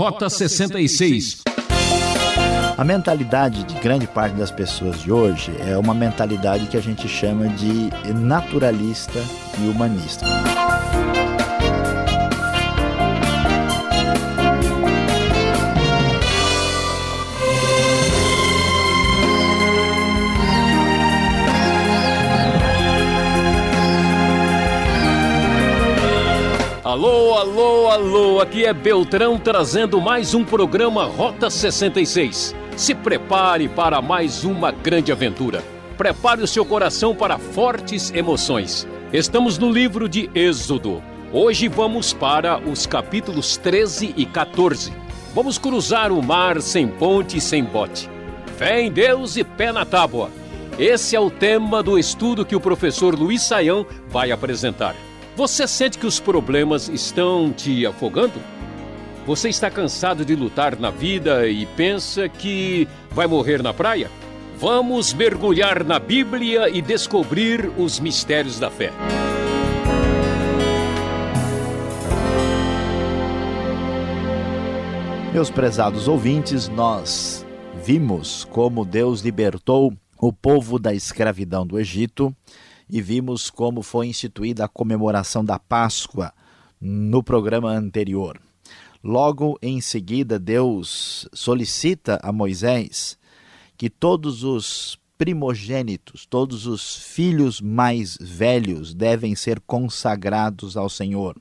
Rota 66. A mentalidade de grande parte das pessoas de hoje é uma mentalidade que a gente chama de naturalista e humanista. Alô, alô, alô, aqui é Beltrão trazendo mais um programa Rota 66. Se prepare para mais uma grande aventura. Prepare o seu coração para fortes emoções. Estamos no livro de Êxodo. Hoje vamos para os capítulos 13 e 14. Vamos cruzar o mar sem ponte e sem bote. Fé em Deus e pé na tábua. Esse é o tema do estudo que o professor Luiz Saião vai apresentar. Você sente que os problemas estão te afogando? Você está cansado de lutar na vida e pensa que vai morrer na praia? Vamos mergulhar na Bíblia e descobrir os mistérios da fé. Meus prezados ouvintes, nós vimos como Deus libertou o povo da escravidão do Egito e vimos como foi instituída a comemoração da Páscoa no programa anterior. Logo em seguida, Deus solicita a Moisés que todos os primogênitos, todos os filhos mais velhos devem ser consagrados ao Senhor.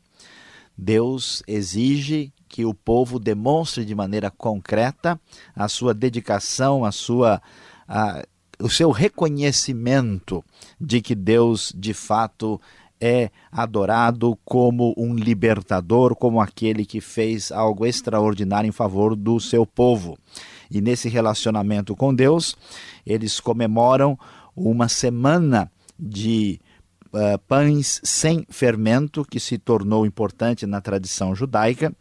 Deus exige que o povo demonstre de maneira concreta a sua dedicação, a sua a, o seu reconhecimento de que Deus de fato é adorado como um libertador, como aquele que fez algo extraordinário em favor do seu povo. E nesse relacionamento com Deus, eles comemoram uma semana de uh, pães sem fermento, que se tornou importante na tradição judaica,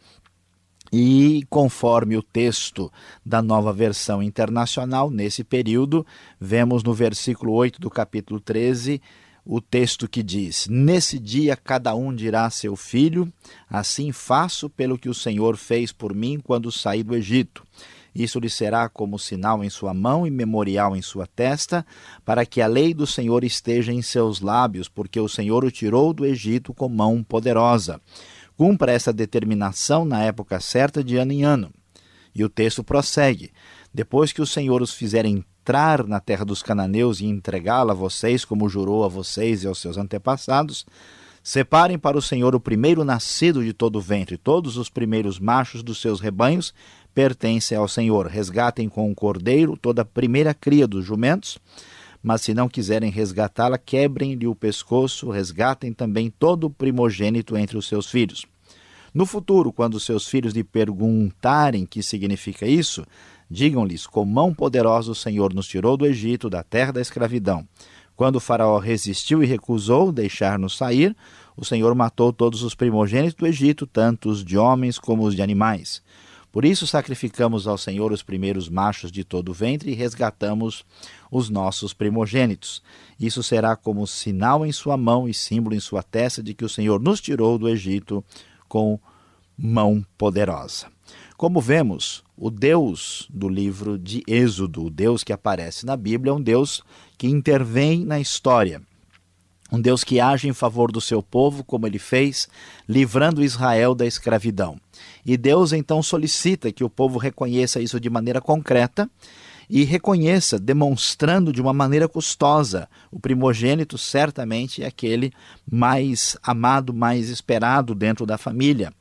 e conforme o texto da nova versão internacional, nesse período, vemos no versículo 8 do capítulo 13 o texto que diz: Nesse dia cada um dirá a seu filho: Assim faço pelo que o Senhor fez por mim quando saí do Egito. Isso lhe será como sinal em sua mão e memorial em sua testa, para que a lei do Senhor esteja em seus lábios, porque o Senhor o tirou do Egito com mão poderosa. Cumpra essa determinação na época certa de ano em ano. E o texto prossegue: Depois que o Senhor os fizer entrar na terra dos cananeus e entregá-la a vocês, como jurou a vocês e aos seus antepassados, separem para o Senhor o primeiro nascido de todo o ventre, todos os primeiros machos dos seus rebanhos pertencem ao Senhor. Resgatem com o um cordeiro toda a primeira cria dos jumentos mas se não quiserem resgatá-la, quebrem-lhe o pescoço, resgatem também todo o primogênito entre os seus filhos. No futuro, quando seus filhos lhe perguntarem que significa isso, digam-lhes: Com mão poderosa o Senhor nos tirou do Egito, da terra da escravidão. Quando o Faraó resistiu e recusou deixar-nos sair, o Senhor matou todos os primogênitos do Egito, tanto os de homens como os de animais. Por isso sacrificamos ao Senhor os primeiros machos de todo o ventre e resgatamos os nossos primogênitos. Isso será como sinal em sua mão e símbolo em sua testa de que o Senhor nos tirou do Egito com mão poderosa. Como vemos, o Deus do livro de Êxodo, o Deus que aparece na Bíblia, é um Deus que intervém na história. Um Deus que age em favor do seu povo, como ele fez, livrando Israel da escravidão. E Deus então solicita que o povo reconheça isso de maneira concreta e reconheça, demonstrando de uma maneira custosa. O primogênito certamente é aquele mais amado, mais esperado dentro da família.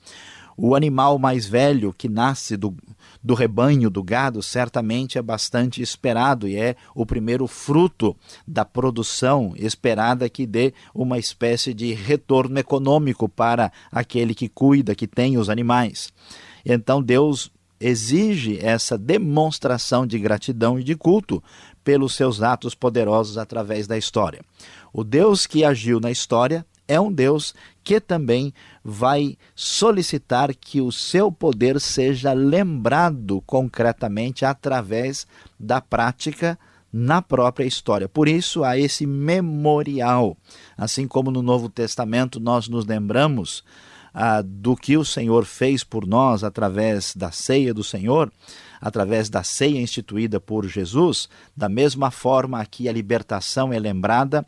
O animal mais velho que nasce do, do rebanho, do gado, certamente é bastante esperado e é o primeiro fruto da produção esperada que dê uma espécie de retorno econômico para aquele que cuida, que tem os animais. Então Deus exige essa demonstração de gratidão e de culto pelos seus atos poderosos através da história. O Deus que agiu na história é um Deus que também vai solicitar que o seu poder seja lembrado concretamente através da prática na própria história. Por isso há esse memorial. Assim como no Novo Testamento nós nos lembramos ah, do que o Senhor fez por nós através da ceia do Senhor, através da ceia instituída por Jesus, da mesma forma aqui a libertação é lembrada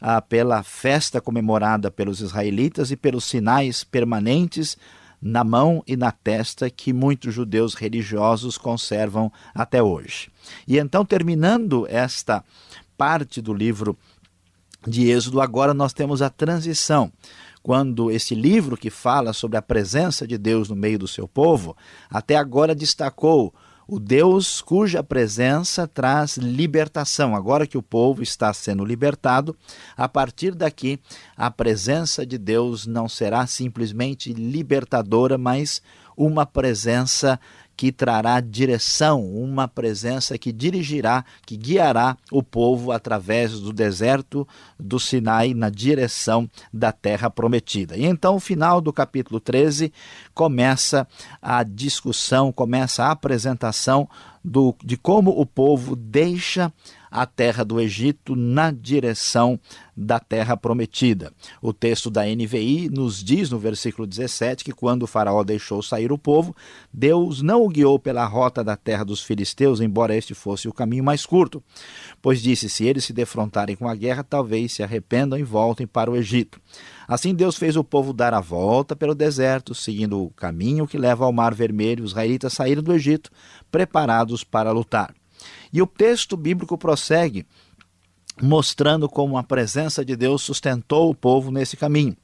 ah, pela festa comemorada pelos israelitas e pelos sinais permanentes na mão e na testa que muitos judeus religiosos conservam até hoje. E então, terminando esta parte do livro de Êxodo, agora nós temos a transição. Quando esse livro que fala sobre a presença de Deus no meio do seu povo, até agora destacou o Deus cuja presença traz libertação. Agora que o povo está sendo libertado, a partir daqui, a presença de Deus não será simplesmente libertadora, mas uma presença que trará direção, uma presença que dirigirá, que guiará o povo através do deserto do Sinai na direção da terra prometida. E então, o final do capítulo 13 começa a discussão, começa a apresentação do, de como o povo deixa a terra do Egito na direção da terra prometida. O texto da NVI nos diz no versículo 17 que quando o faraó deixou sair o povo, Deus não o guiou pela rota da terra dos filisteus, embora este fosse o caminho mais curto, pois disse: se eles se defrontarem com a guerra, talvez se arrependam e voltem para o Egito. Assim Deus fez o povo dar a volta pelo deserto, seguindo o caminho que leva ao Mar Vermelho. Os israelitas saíram do Egito preparados para lutar. E o texto bíblico prossegue mostrando como a presença de Deus sustentou o povo nesse caminho.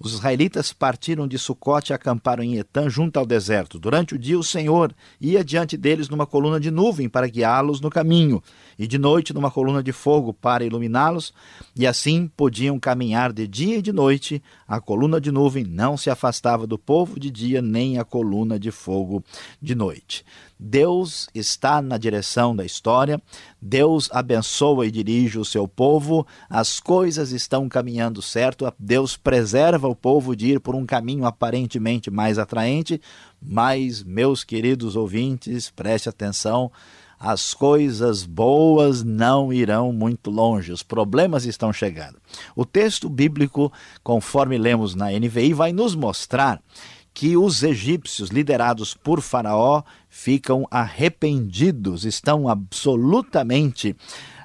Os israelitas partiram de Sucote e acamparam em Etã, junto ao deserto. Durante o dia, o Senhor ia diante deles numa coluna de nuvem para guiá-los no caminho, e de noite numa coluna de fogo para iluminá-los, e assim podiam caminhar de dia e de noite. A coluna de nuvem não se afastava do povo de dia, nem a coluna de fogo de noite. Deus está na direção da história, Deus abençoa e dirige o seu povo, as coisas estão caminhando certo, Deus preserva o povo de ir por um caminho aparentemente mais atraente, mas, meus queridos ouvintes, preste atenção, as coisas boas não irão muito longe, os problemas estão chegando. O texto bíblico, conforme lemos na NVI, vai nos mostrar que os egípcios, liderados por Faraó, ficam arrependidos, estão absolutamente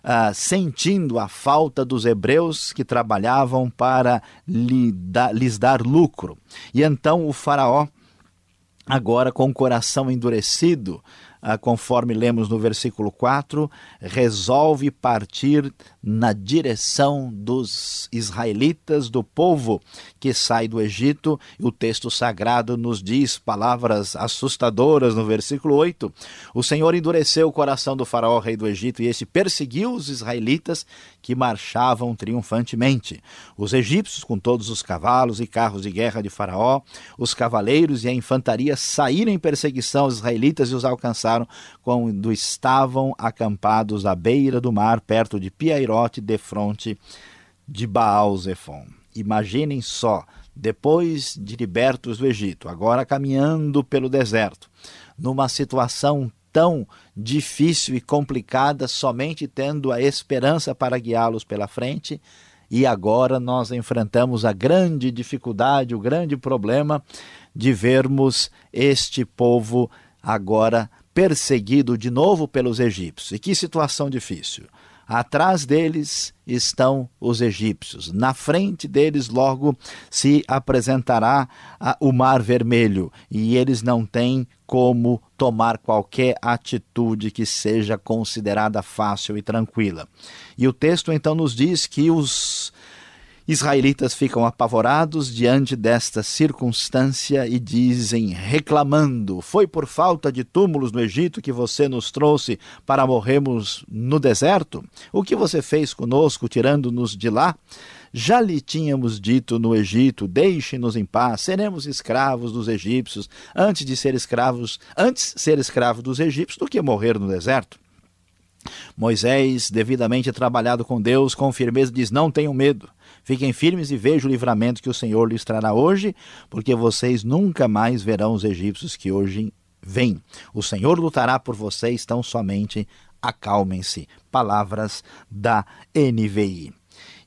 uh, sentindo a falta dos hebreus que trabalhavam para lhes dar lucro. E então o Faraó, agora com o coração endurecido, ah, conforme lemos no versículo 4, resolve partir na direção dos israelitas, do povo que sai do Egito. O texto sagrado nos diz palavras assustadoras no versículo 8: O Senhor endureceu o coração do Faraó, rei do Egito, e este perseguiu os israelitas que marchavam triunfantemente. Os egípcios, com todos os cavalos e carros de guerra de Faraó, os cavaleiros e a infantaria saíram em perseguição aos israelitas e os alcançaram quando estavam acampados à beira do mar, perto de Piairote, defronte de Baal-Zephon. Imaginem só, depois de libertos do Egito, agora caminhando pelo deserto, numa situação tão difícil e complicada, somente tendo a esperança para guiá-los pela frente, e agora nós enfrentamos a grande dificuldade, o grande problema de vermos este povo agora perseguido de novo pelos egípcios. E que situação difícil. Atrás deles estão os egípcios. Na frente deles, logo se apresentará o Mar Vermelho e eles não têm como tomar qualquer atitude que seja considerada fácil e tranquila. E o texto então nos diz que os Israelitas ficam apavorados diante desta circunstância e dizem, reclamando: Foi por falta de túmulos no Egito que você nos trouxe para morrermos no deserto? O que você fez conosco, tirando-nos de lá? Já lhe tínhamos dito no Egito: Deixe-nos em paz, seremos escravos dos egípcios, antes de ser escravos, antes ser escravo dos egípcios do que morrer no deserto. Moisés, devidamente trabalhado com Deus, com firmeza diz: Não tenham medo. Fiquem firmes e vejam o livramento que o Senhor lhes trará hoje, porque vocês nunca mais verão os egípcios que hoje vêm. O Senhor lutará por vocês, tão somente acalmem-se. Palavras da NVI.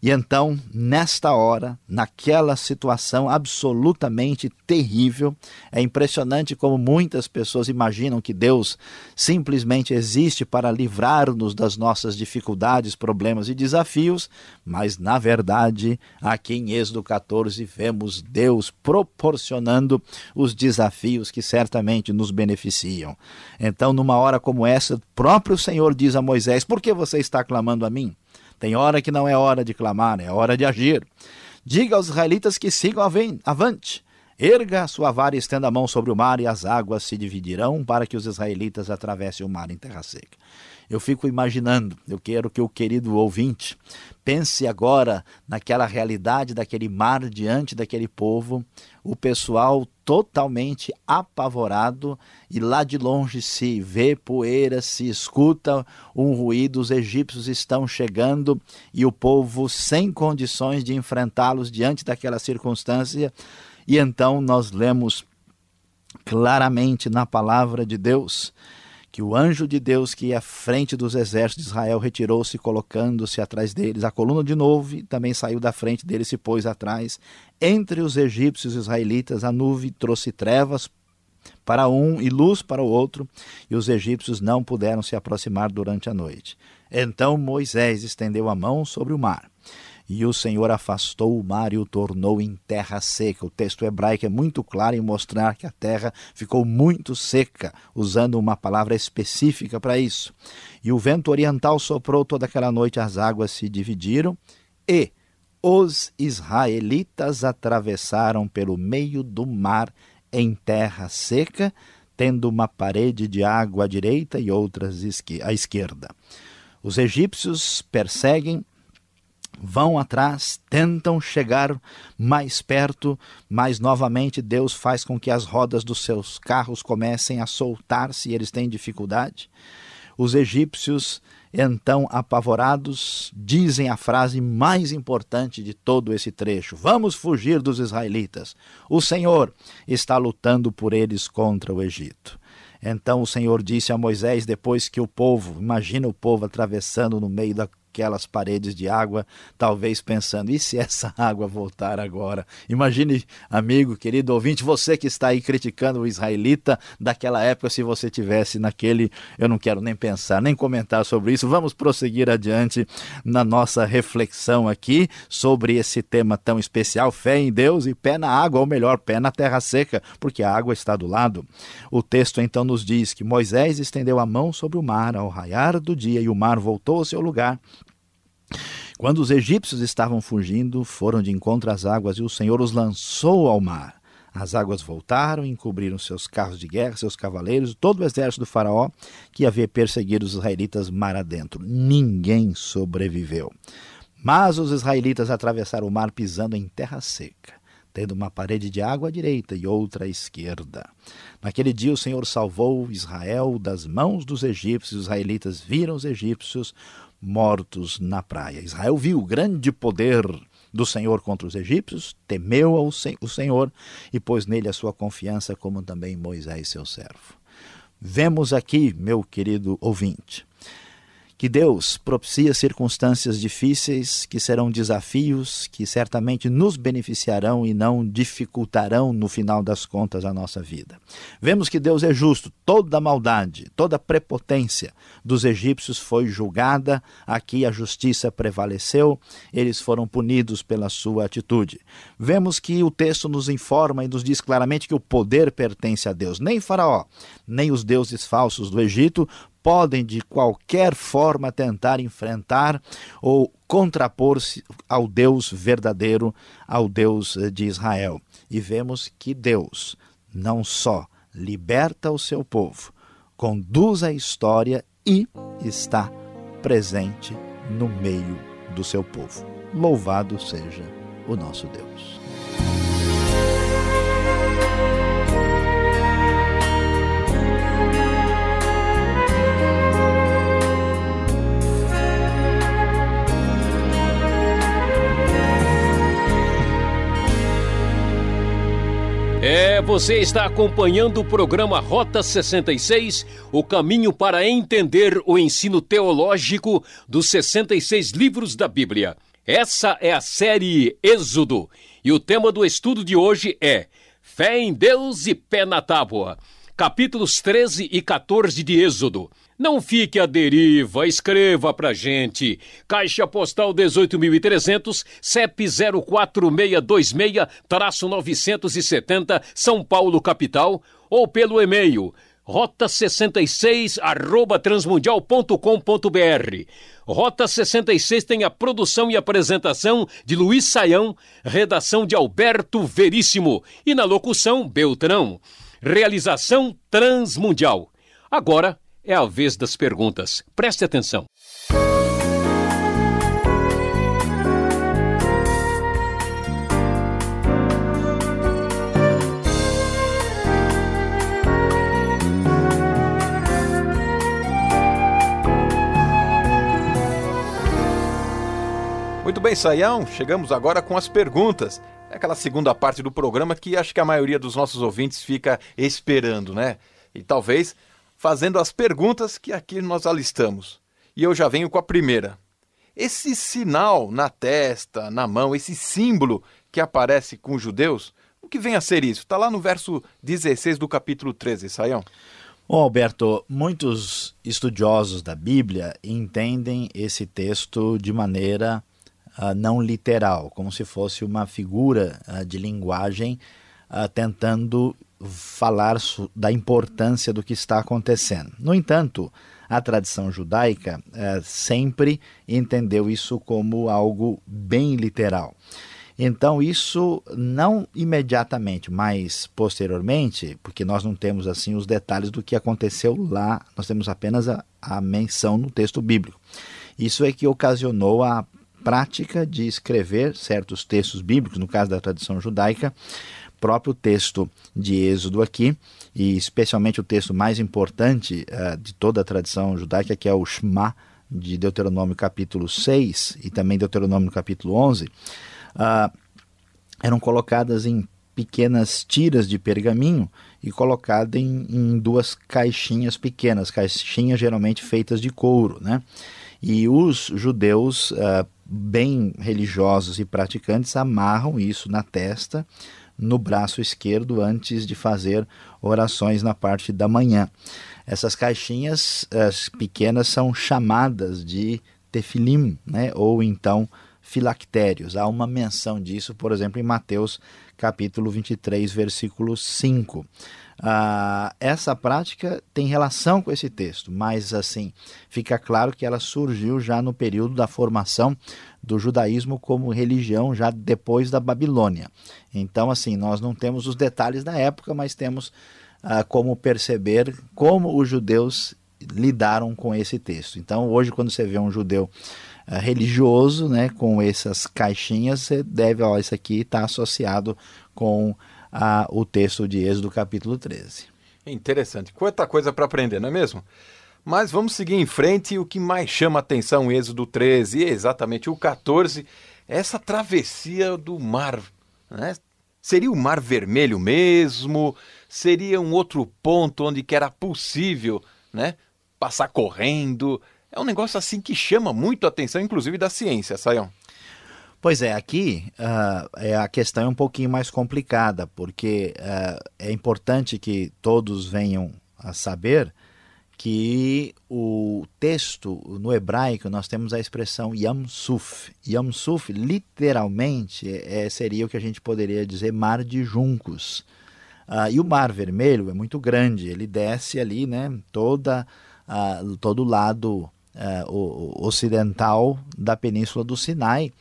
E então, nesta hora, naquela situação absolutamente terrível, é impressionante como muitas pessoas imaginam que Deus simplesmente existe para livrar-nos das nossas dificuldades, problemas e desafios, mas na verdade, aqui em Êxodo 14 vemos Deus proporcionando os desafios que certamente nos beneficiam. Então, numa hora como essa, o próprio Senhor diz a Moisés: Por que você está clamando a mim? Tem hora que não é hora de clamar, é hora de agir. Diga aos israelitas que sigam avante. Erga a sua vara e estenda a mão sobre o mar, e as águas se dividirão para que os israelitas atravessem o mar em terra seca. Eu fico imaginando, eu quero que o querido ouvinte pense agora naquela realidade daquele mar diante daquele povo, o pessoal totalmente apavorado e lá de longe se vê poeira, se escuta um ruído, os egípcios estão chegando e o povo sem condições de enfrentá-los diante daquela circunstância. E então nós lemos claramente na palavra de Deus que o anjo de Deus que ia à frente dos exércitos de Israel retirou-se, colocando-se atrás deles. A coluna de novo também saiu da frente deles e se pôs atrás. Entre os egípcios e israelitas, a nuvem trouxe trevas para um e luz para o outro, e os egípcios não puderam se aproximar durante a noite. Então Moisés estendeu a mão sobre o mar e o Senhor afastou o mar e o tornou em terra seca. O texto hebraico é muito claro em mostrar que a terra ficou muito seca, usando uma palavra específica para isso. E o vento oriental soprou toda aquela noite, as águas se dividiram e os israelitas atravessaram pelo meio do mar em terra seca, tendo uma parede de água à direita e outras à esquerda. Os egípcios perseguem vão atrás, tentam chegar mais perto, mas novamente Deus faz com que as rodas dos seus carros comecem a soltar-se e eles têm dificuldade. Os egípcios, então apavorados, dizem a frase mais importante de todo esse trecho: Vamos fugir dos israelitas. O Senhor está lutando por eles contra o Egito. Então o Senhor disse a Moisés, depois que o povo, imagina o povo atravessando no meio da aquelas paredes de água, talvez pensando: e se essa água voltar agora? Imagine, amigo, querido ouvinte, você que está aí criticando o israelita daquela época, se você tivesse naquele. Eu não quero nem pensar, nem comentar sobre isso. Vamos prosseguir adiante na nossa reflexão aqui sobre esse tema tão especial: fé em Deus e pé na água, ou melhor, pé na terra seca, porque a água está do lado. O texto então nos diz que Moisés estendeu a mão sobre o mar ao raiar do dia e o mar voltou ao seu lugar quando os egípcios estavam fugindo, foram de encontro às águas e o Senhor os lançou ao mar. As águas voltaram e encobriram seus carros de guerra, seus cavaleiros, todo o exército do Faraó que havia perseguido os israelitas mar adentro. Ninguém sobreviveu. Mas os israelitas atravessaram o mar pisando em terra seca, tendo uma parede de água à direita e outra à esquerda. Naquele dia o Senhor salvou Israel das mãos dos egípcios. Os israelitas viram os egípcios mortos na praia. Israel viu o grande poder do Senhor contra os egípcios, temeu ao o Senhor e pôs nele a sua confiança, como também Moisés, seu servo. Vemos aqui, meu querido ouvinte, que Deus propicia circunstâncias difíceis, que serão desafios, que certamente nos beneficiarão e não dificultarão no final das contas a nossa vida. Vemos que Deus é justo, toda maldade, toda prepotência dos egípcios foi julgada, aqui a justiça prevaleceu, eles foram punidos pela sua atitude. Vemos que o texto nos informa e nos diz claramente que o poder pertence a Deus. Nem Faraó, nem os deuses falsos do Egito podem de qualquer forma tentar enfrentar ou contrapor-se ao Deus verdadeiro, ao Deus de Israel. E vemos que Deus não só liberta o seu povo, conduz a história e está presente no meio do seu povo. Louvado seja o nosso Deus. Você está acompanhando o programa Rota 66, o caminho para entender o ensino teológico dos 66 livros da Bíblia. Essa é a série Êxodo e o tema do estudo de hoje é Fé em Deus e Pé na Tábua, capítulos 13 e 14 de Êxodo. Não fique à deriva, escreva pra gente. Caixa Postal 18.300, CEP 04626-970, São Paulo, capital, ou pelo e-mail rota66 arroba transmundial.com.br. Rota 66 tem a produção e apresentação de Luiz Saião, redação de Alberto Veríssimo e na locução Beltrão. Realização Transmundial. Agora é a vez das perguntas. Preste atenção. Muito bem, Saião, chegamos agora com as perguntas. É aquela segunda parte do programa que acho que a maioria dos nossos ouvintes fica esperando, né? E talvez fazendo as perguntas que aqui nós alistamos. E eu já venho com a primeira. Esse sinal na testa, na mão, esse símbolo que aparece com os judeus, o que vem a ser isso? Está lá no verso 16 do capítulo 13, Saião. Bom, Alberto, muitos estudiosos da Bíblia entendem esse texto de maneira uh, não literal, como se fosse uma figura uh, de linguagem uh, tentando falar da importância do que está acontecendo. No entanto, a tradição judaica é, sempre entendeu isso como algo bem literal. Então, isso não imediatamente, mas posteriormente, porque nós não temos assim os detalhes do que aconteceu lá, nós temos apenas a, a menção no texto bíblico. Isso é que ocasionou a prática de escrever certos textos bíblicos, no caso da tradição judaica, próprio texto de Êxodo aqui, e especialmente o texto mais importante uh, de toda a tradição judaica, que é o Shema, de Deuteronômio capítulo 6 e também Deuteronômio capítulo 11, uh, ah, eram colocadas em pequenas tiras de pergaminho e colocadas em, em, duas caixinhas pequenas, caixinhas geralmente feitas de couro, né? E os judeus uh, bem religiosos e praticantes amarram isso na testa no braço esquerdo antes de fazer orações na parte da manhã. Essas caixinhas as pequenas são chamadas de tefilim, né? ou então filactérios. Há uma menção disso, por exemplo, em Mateus capítulo 23, versículo 5. Ah, essa prática tem relação com esse texto, mas assim fica claro que ela surgiu já no período da formação do judaísmo como religião já depois da Babilônia. Então, assim, nós não temos os detalhes da época, mas temos ah, como perceber como os judeus lidaram com esse texto. Então, hoje, quando você vê um judeu ah, religioso, né, com essas caixinhas, você deve, ó, isso aqui está associado com ah, o texto de Êxodo, capítulo 13. Interessante. Quanta coisa para aprender, não é mesmo? Mas vamos seguir em frente. O que mais chama atenção, Êxodo 13 e exatamente o 14, é essa travessia do mar. Né? Seria o Mar Vermelho mesmo? Seria um outro ponto onde que era possível né, passar correndo? É um negócio assim que chama muito a atenção, inclusive da ciência, Sayão. Pois é, aqui uh, a questão é um pouquinho mais complicada, porque uh, é importante que todos venham a saber que o texto no hebraico nós temos a expressão Yamsuf. Yamsuf literalmente é, seria o que a gente poderia dizer mar de juncos. Uh, e o Mar Vermelho é muito grande, ele desce ali, né, toda, uh, todo o lado uh, ocidental da península do Sinai.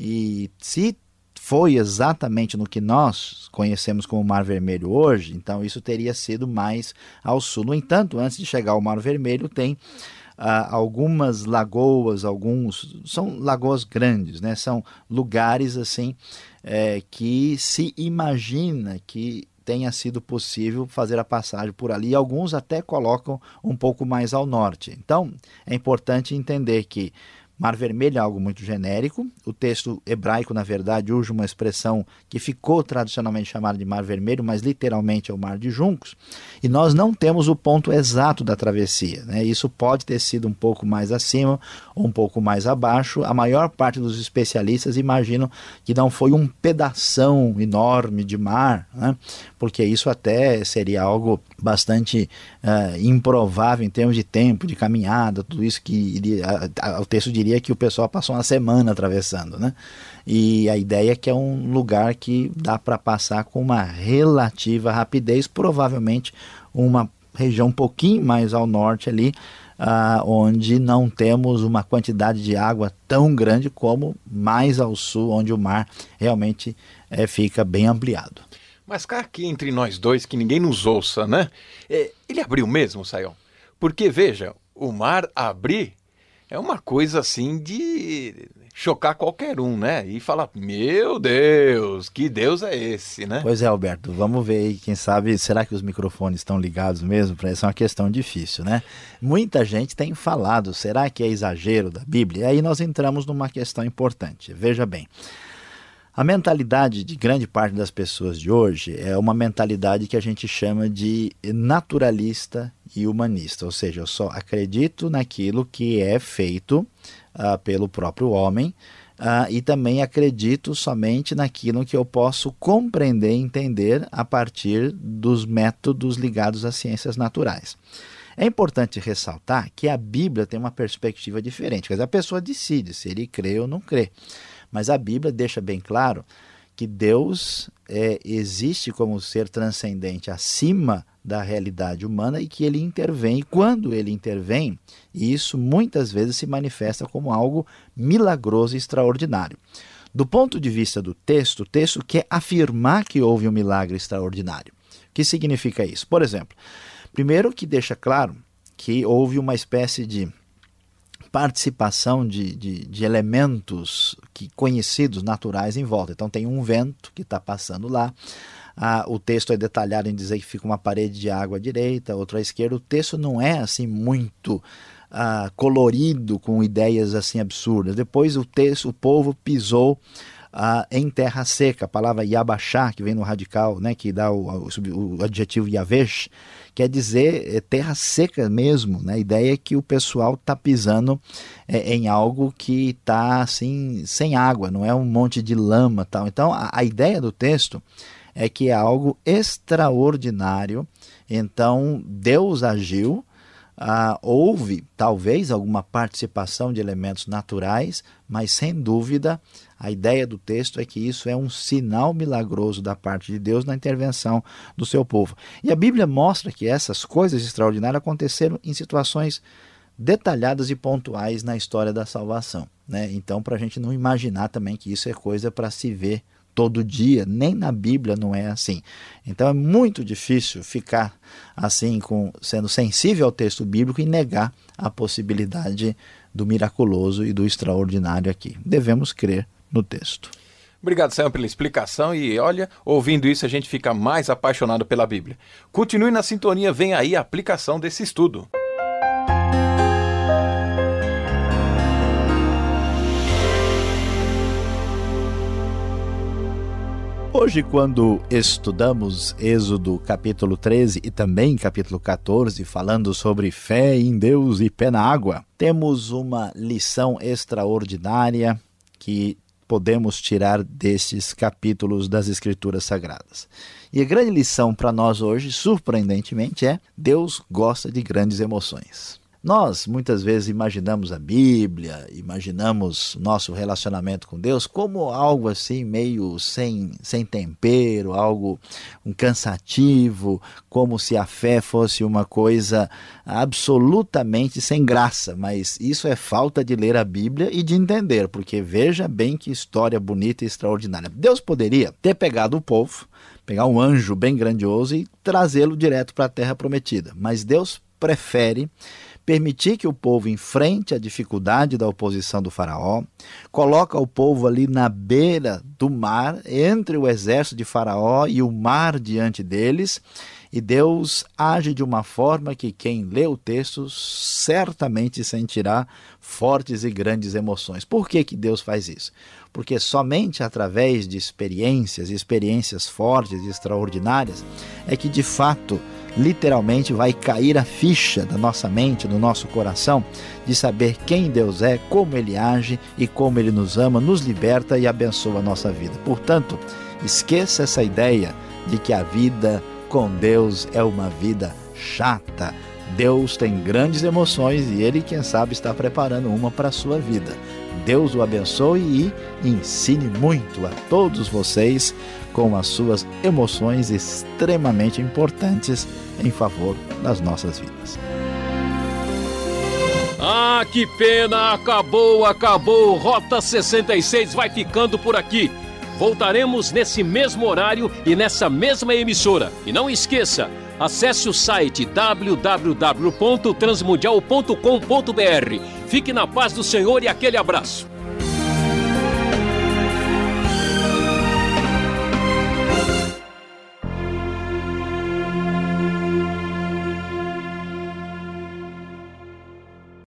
E se foi exatamente no que nós conhecemos como Mar Vermelho hoje, então isso teria sido mais ao sul. No entanto, antes de chegar ao Mar Vermelho, tem ah, algumas lagoas, alguns são lagoas grandes, né? São lugares assim é, que se imagina que tenha sido possível fazer a passagem por ali. Alguns até colocam um pouco mais ao norte. Então, é importante entender que Mar Vermelho é algo muito genérico. O texto hebraico, na verdade, usa uma expressão que ficou tradicionalmente chamada de Mar Vermelho, mas literalmente é o Mar de Juncos. E nós não temos o ponto exato da travessia. Né? Isso pode ter sido um pouco mais acima ou um pouco mais abaixo. A maior parte dos especialistas imaginam que não foi um pedação enorme de mar, né? porque isso até seria algo bastante uh, improvável em termos de tempo, de caminhada, tudo isso que iria, a, a, o texto diria que o pessoal passou uma semana atravessando, né? E a ideia é que é um lugar que dá para passar com uma relativa rapidez, provavelmente uma região um pouquinho mais ao norte ali, uh, onde não temos uma quantidade de água tão grande como mais ao sul, onde o mar realmente é, fica bem ampliado. Mas cá aqui entre nós dois, que ninguém nos ouça, né? É, ele abriu mesmo, Sayão? Porque, veja, o mar abrir é uma coisa assim de chocar qualquer um, né? E falar, meu Deus, que Deus é esse, né? Pois é, Alberto, vamos ver aí, quem sabe, será que os microfones estão ligados mesmo? Essa é uma questão difícil, né? Muita gente tem falado, será que é exagero da Bíblia? E aí nós entramos numa questão importante. Veja bem, a mentalidade de grande parte das pessoas de hoje é uma mentalidade que a gente chama de naturalista e humanista, ou seja, eu só acredito naquilo que é feito uh, pelo próprio homem uh, e também acredito somente naquilo que eu posso compreender e entender a partir dos métodos ligados às ciências naturais. É importante ressaltar que a Bíblia tem uma perspectiva diferente, quer dizer, a pessoa decide se ele crê ou não crê. Mas a Bíblia deixa bem claro que Deus é, existe como ser transcendente acima da realidade humana e que ele intervém. E quando ele intervém, isso muitas vezes se manifesta como algo milagroso e extraordinário. Do ponto de vista do texto, o texto quer afirmar que houve um milagre extraordinário. O que significa isso? Por exemplo, primeiro que deixa claro que houve uma espécie de participação de, de, de, elementos que conhecidos, naturais em volta. Então tem um vento que está passando lá. Ah, o texto é detalhado em dizer que fica uma parede de água à direita, outra à esquerda. O texto não é assim muito ah, colorido com ideias assim absurdas. Depois o texto, o povo pisou ah, em terra seca. A palavra yabachá, que vem no radical, né, que dá o, o, o adjetivo yavesh, quer dizer é, terra seca mesmo. Né? A ideia é que o pessoal está pisando é, em algo que está assim, sem água, não é um monte de lama. tal. Então, a, a ideia do texto é que é algo extraordinário. Então, Deus agiu. Ah, houve talvez alguma participação de elementos naturais, mas sem dúvida a ideia do texto é que isso é um sinal milagroso da parte de Deus na intervenção do seu povo. E a Bíblia mostra que essas coisas extraordinárias aconteceram em situações detalhadas e pontuais na história da salvação. Né? Então, para a gente não imaginar também que isso é coisa para se ver todo dia, nem na Bíblia não é assim. Então é muito difícil ficar assim com sendo sensível ao texto bíblico e negar a possibilidade do miraculoso e do extraordinário aqui. Devemos crer no texto. Obrigado, Sam, pela explicação e olha, ouvindo isso a gente fica mais apaixonado pela Bíblia. Continue na sintonia, vem aí a aplicação desse estudo. Hoje, quando estudamos Êxodo capítulo 13 e também capítulo 14, falando sobre fé em Deus e pé na água, temos uma lição extraordinária que podemos tirar destes capítulos das Escrituras Sagradas. E a grande lição para nós hoje, surpreendentemente, é: Deus gosta de grandes emoções. Nós muitas vezes imaginamos a Bíblia, imaginamos nosso relacionamento com Deus como algo assim meio sem, sem tempero, algo um cansativo, como se a fé fosse uma coisa absolutamente sem graça. Mas isso é falta de ler a Bíblia e de entender, porque veja bem que história bonita e extraordinária. Deus poderia ter pegado o povo, pegar um anjo bem grandioso e trazê-lo direto para a terra prometida, mas Deus prefere permitir que o povo enfrente a dificuldade da oposição do Faraó, coloca o povo ali na beira do mar, entre o exército de Faraó e o mar diante deles, E Deus age de uma forma que quem lê o texto certamente sentirá fortes e grandes emoções. Por que, que Deus faz isso? Porque somente através de experiências, experiências fortes e extraordinárias, é que de fato literalmente vai cair a ficha da nossa mente, do nosso coração, de saber quem Deus é, como Ele age e como Ele nos ama, nos liberta e abençoa a nossa vida. Portanto, esqueça essa ideia de que a vida com Deus é uma vida chata. Deus tem grandes emoções e Ele, quem sabe, está preparando uma para a sua vida. Deus o abençoe e ensine muito a todos vocês com as suas emoções extremamente importantes em favor das nossas vidas. Ah, que pena! Acabou, acabou! Rota 66 vai ficando por aqui. Voltaremos nesse mesmo horário e nessa mesma emissora. E não esqueça, acesse o site www.transmundial.com.br. Fique na paz do Senhor e aquele abraço.